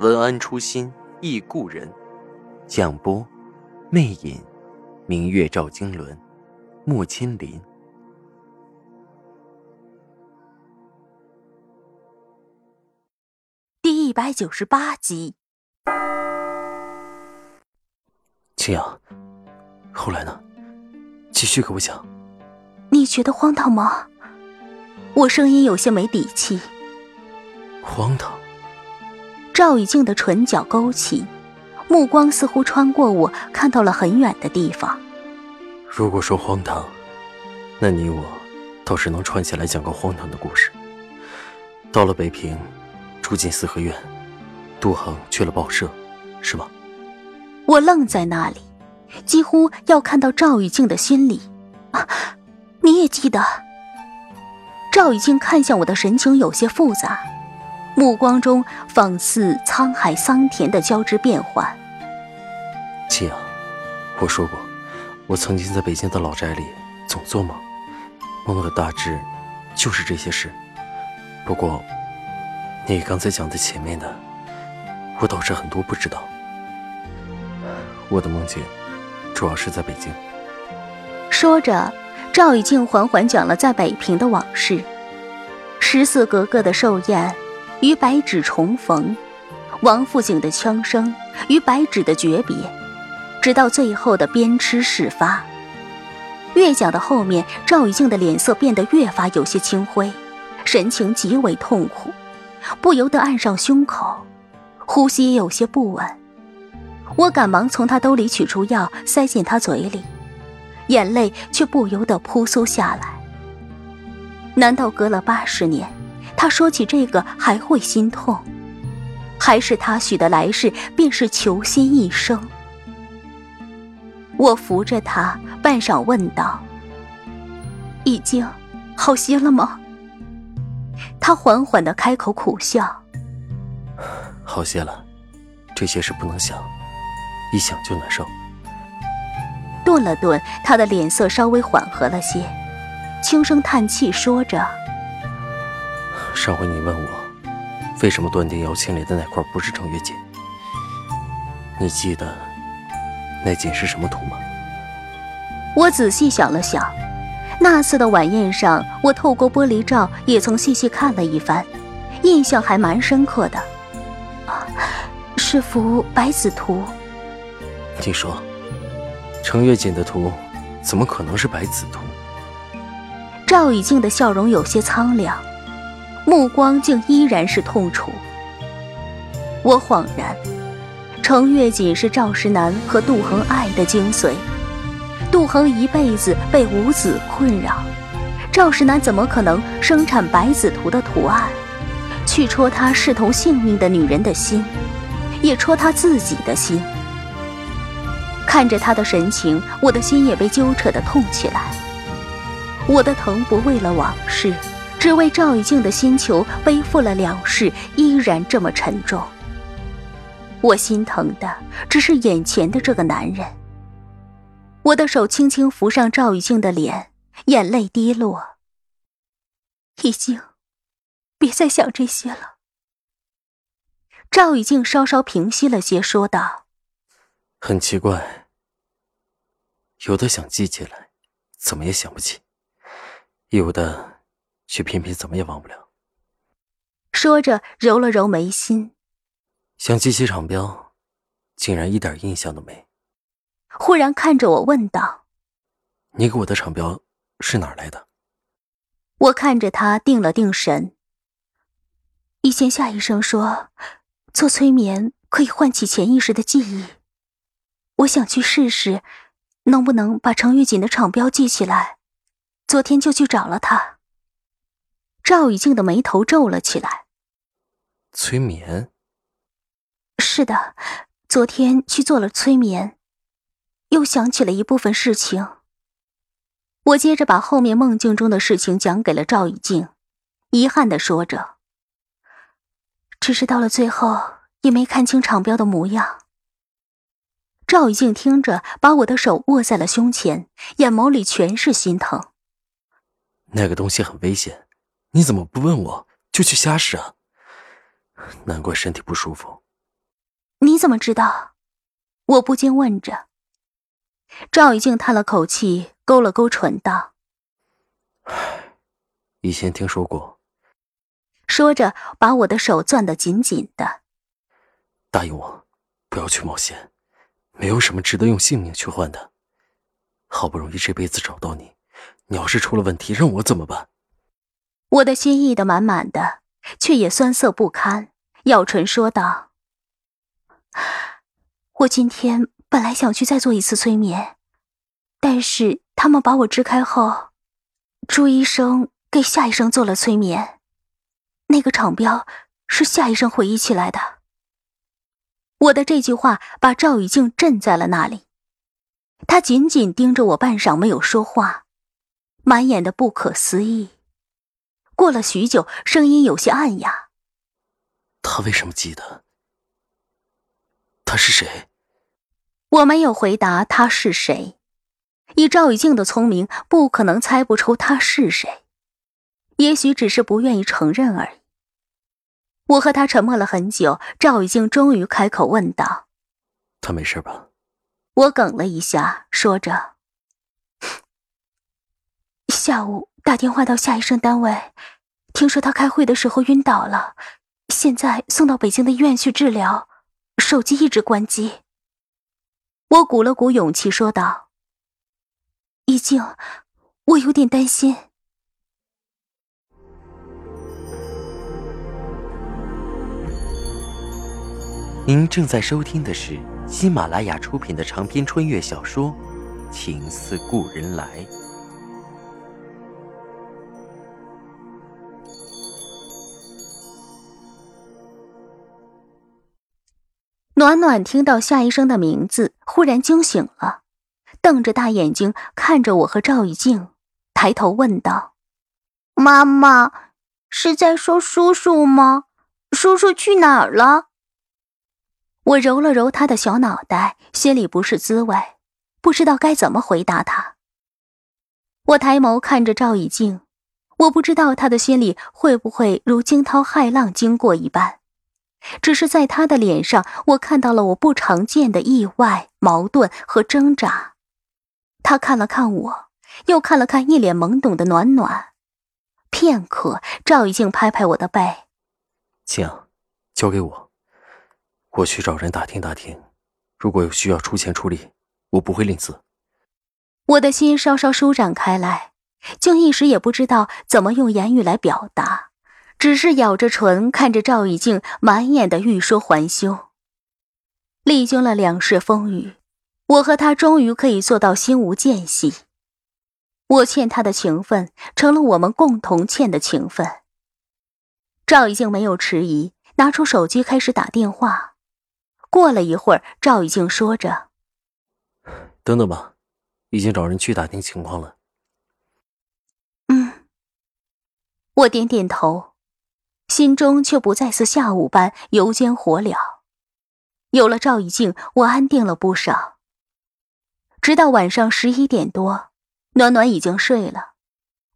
文安初心忆故人，蒋波，魅影，明月照经纶，木千林。第一百九十八集。青阳，后来呢？继续给我讲。你觉得荒唐吗？我声音有些没底气。荒唐。赵雨静的唇角勾起，目光似乎穿过我，看到了很远的地方。如果说荒唐，那你我倒是能串起来讲个荒唐的故事。到了北平，住进四合院，杜恒去了报社，是吗？我愣在那里，几乎要看到赵雨静的心里。啊，你也记得？赵雨静看向我的神情有些复杂。目光中仿似沧海桑田的交织变幻。青阳，我说过，我曾经在北京的老宅里总做梦，梦的大致就是这些事。不过，你刚才讲的前面的，我倒是很多不知道。我的梦境主要是在北京。说着，赵以静缓缓讲了在北平的往事，十四格格的寿宴。与白纸重逢，王府井的枪声与白纸的诀别，直到最后的鞭笞事发。越讲到后面，赵以静的脸色变得越发有些青灰，神情极为痛苦，不由得按上胸口，呼吸有些不稳。我赶忙从他兜里取出药，塞进他嘴里，眼泪却不由得扑簌下来。难道隔了八十年？他说起这个还会心痛，还是他许的来世便是求心一生？我扶着他，半晌问道：“已经好些了吗？”他缓缓的开口苦笑：“好些了，这些事不能想，一想就难受。”顿了顿，他的脸色稍微缓和了些，轻声叹气，说着。上回你问我，为什么断定姚青莲的那块不是程月锦？你记得那锦是什么图吗？我仔细想了想，那次的晚宴上，我透过玻璃罩也曾细细看了一番，印象还蛮深刻的。啊，是幅白子图。你说，程月锦的图怎么可能是白子图？赵以静的笑容有些苍凉。目光竟依然是痛楚。我恍然，程月锦是赵石南和杜恒爱的精髓。杜恒一辈子被五子困扰，赵石南怎么可能生产百子图的图案，去戳他视同性命的女人的心，也戳他自己的心？看着他的神情，我的心也被揪扯得痛起来。我的疼不为了往事。只为赵雨静的心球背负了两世，依然这么沉重。我心疼的只是眼前的这个男人。我的手轻轻扶上赵雨静的脸，眼泪滴落。已经，别再想这些了。赵雨静稍稍平息了些，说道：“很奇怪，有的想记起来，怎么也想不起；有的……”却偏偏怎么也忘不了。说着，揉了揉眉心，想记起厂标，竟然一点印象都没。忽然看着我问道：“你给我的厂标是哪儿来的？”我看着他，定了定神。以前夏医生说，做催眠可以唤起潜意识的记忆。我想去试试，能不能把程玉锦的厂标记起来。昨天就去找了他。赵以静的眉头皱了起来。催眠？是的，昨天去做了催眠，又想起了一部分事情。我接着把后面梦境中的事情讲给了赵以静，遗憾的说着：“只是到了最后，也没看清场标的模样。”赵以静听着，把我的手握在了胸前，眼眸里全是心疼。那个东西很危险，你怎么不问我就去瞎试啊？难怪身体不舒服。你怎么知道？我不禁问着。赵以静叹了口气，勾了勾唇道：“唉，以前听说过。”说着，把我的手攥得紧紧的。答应我，不要去冒险。没有什么值得用性命去换的。好不容易这辈子找到你，你要是出了问题，让我怎么办？我的心意的满满的，却也酸涩不堪，咬唇说道：“我今天本来想去再做一次催眠，但是他们把我支开后，朱医生给夏医生做了催眠，那个场标是夏医生回忆起来的。”我的这句话把赵雨静震在了那里，他紧紧盯着我半晌没有说话，满眼的不可思议。过了许久，声音有些暗哑：“他为什么记得？他是谁？”我没有回答他是谁，以赵雨静的聪明，不可能猜不出他是谁，也许只是不愿意承认而已。我和他沉默了很久，赵雨静终于开口问道：“他没事吧？”我哽了一下，说着：“下午打电话到夏医生单位，听说他开会的时候晕倒了，现在送到北京的医院去治疗，手机一直关机。”我鼓了鼓勇气说道：“已静，我有点担心。”您正在收听的是喜马拉雅出品的长篇穿越小说《情似故人来》。暖暖听到夏医生的名字，忽然惊醒了，瞪着大眼睛看着我和赵以静，抬头问道：“妈妈，是在说叔叔吗？叔叔去哪儿了？”我揉了揉他的小脑袋，心里不是滋味，不知道该怎么回答他。我抬眸看着赵以静，我不知道他的心里会不会如惊涛骇浪经过一般，只是在他的脸上，我看到了我不常见的意外、矛盾和挣扎。他看了看我，又看了看一脸懵懂的暖暖，片刻，赵以静拍拍我的背：“静，交给我。”我去找人打听打听，如果有需要出钱出力，我不会吝啬。我的心稍稍舒展开来，竟一时也不知道怎么用言语来表达，只是咬着唇看着赵以静，满眼的欲说还休。历经了两世风雨，我和他终于可以做到心无间隙。我欠他的情分，成了我们共同欠的情分。赵以静没有迟疑，拿出手机开始打电话。过了一会儿，赵以静说着：“等等吧，已经找人去打听情况了。”嗯，我点点头，心中却不再似下午般油煎火燎。有了赵以静，我安定了不少。直到晚上十一点多，暖暖已经睡了，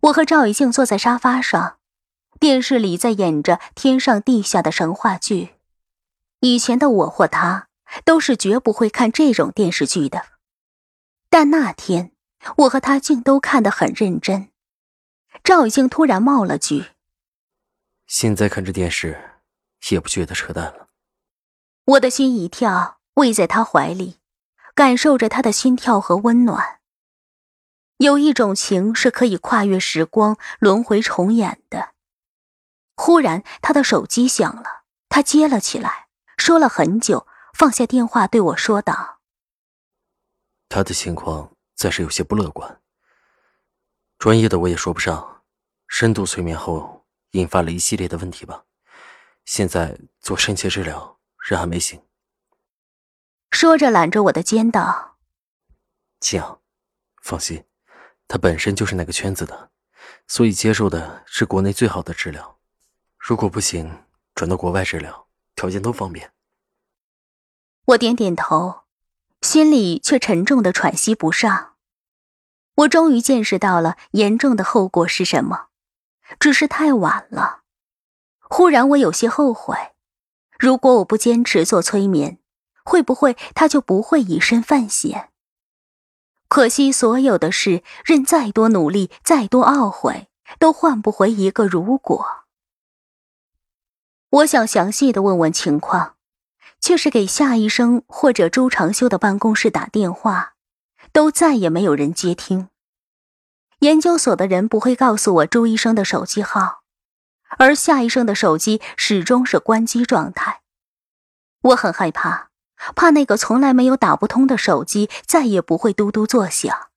我和赵以静坐在沙发上，电视里在演着天上地下的神话剧。以前的我或他都是绝不会看这种电视剧的，但那天我和他竟都看得很认真。赵以静突然冒了句：“现在看这电视，也不觉得扯淡了。”我的心一跳，偎在他怀里，感受着他的心跳和温暖。有一种情是可以跨越时光、轮回重演的。忽然，他的手机响了，他接了起来。说了很久，放下电话对我说道：“他的情况暂时有些不乐观。专业的我也说不上，深度催眠后引发了一系列的问题吧。现在做深切治疗，人还没醒，说着揽着我的肩道：“静，放心，他本身就是那个圈子的，所以接受的是国内最好的治疗。如果不行，转到国外治疗，条件都方便。”我点点头，心里却沉重的喘息不上。我终于见识到了严重的后果是什么，只是太晚了。忽然，我有些后悔，如果我不坚持做催眠，会不会他就不会以身犯险？可惜，所有的事，任再多努力，再多懊悔，都换不回一个如果。我想详细的问问情况。却是给夏医生或者周长修的办公室打电话，都再也没有人接听。研究所的人不会告诉我朱医生的手机号，而夏医生的手机始终是关机状态。我很害怕，怕那个从来没有打不通的手机再也不会嘟嘟作响。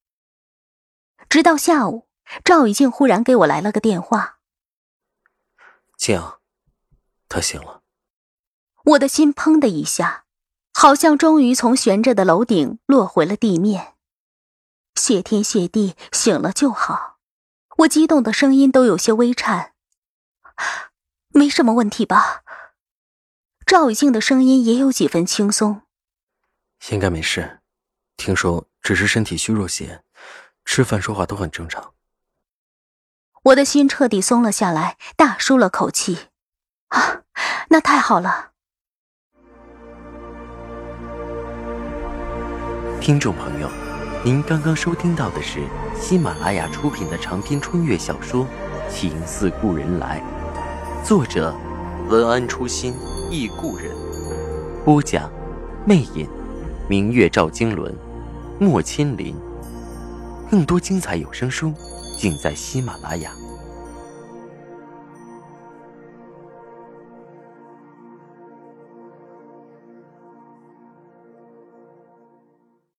直到下午，赵以静忽然给我来了个电话：“静，他醒了。”我的心砰的一下，好像终于从悬着的楼顶落回了地面。谢天谢地，醒了就好。我激动的声音都有些微颤。没什么问题吧？赵雨静的声音也有几分轻松。应该没事，听说只是身体虚弱些，吃饭说话都很正常。我的心彻底松了下来，大舒了口气。啊，那太好了。听众朋友，您刚刚收听到的是喜马拉雅出品的长篇穿越小说《情似故人来》，作者文安初心忆故人，播讲魅影，明月照经纶，莫千林。更多精彩有声书，尽在喜马拉雅。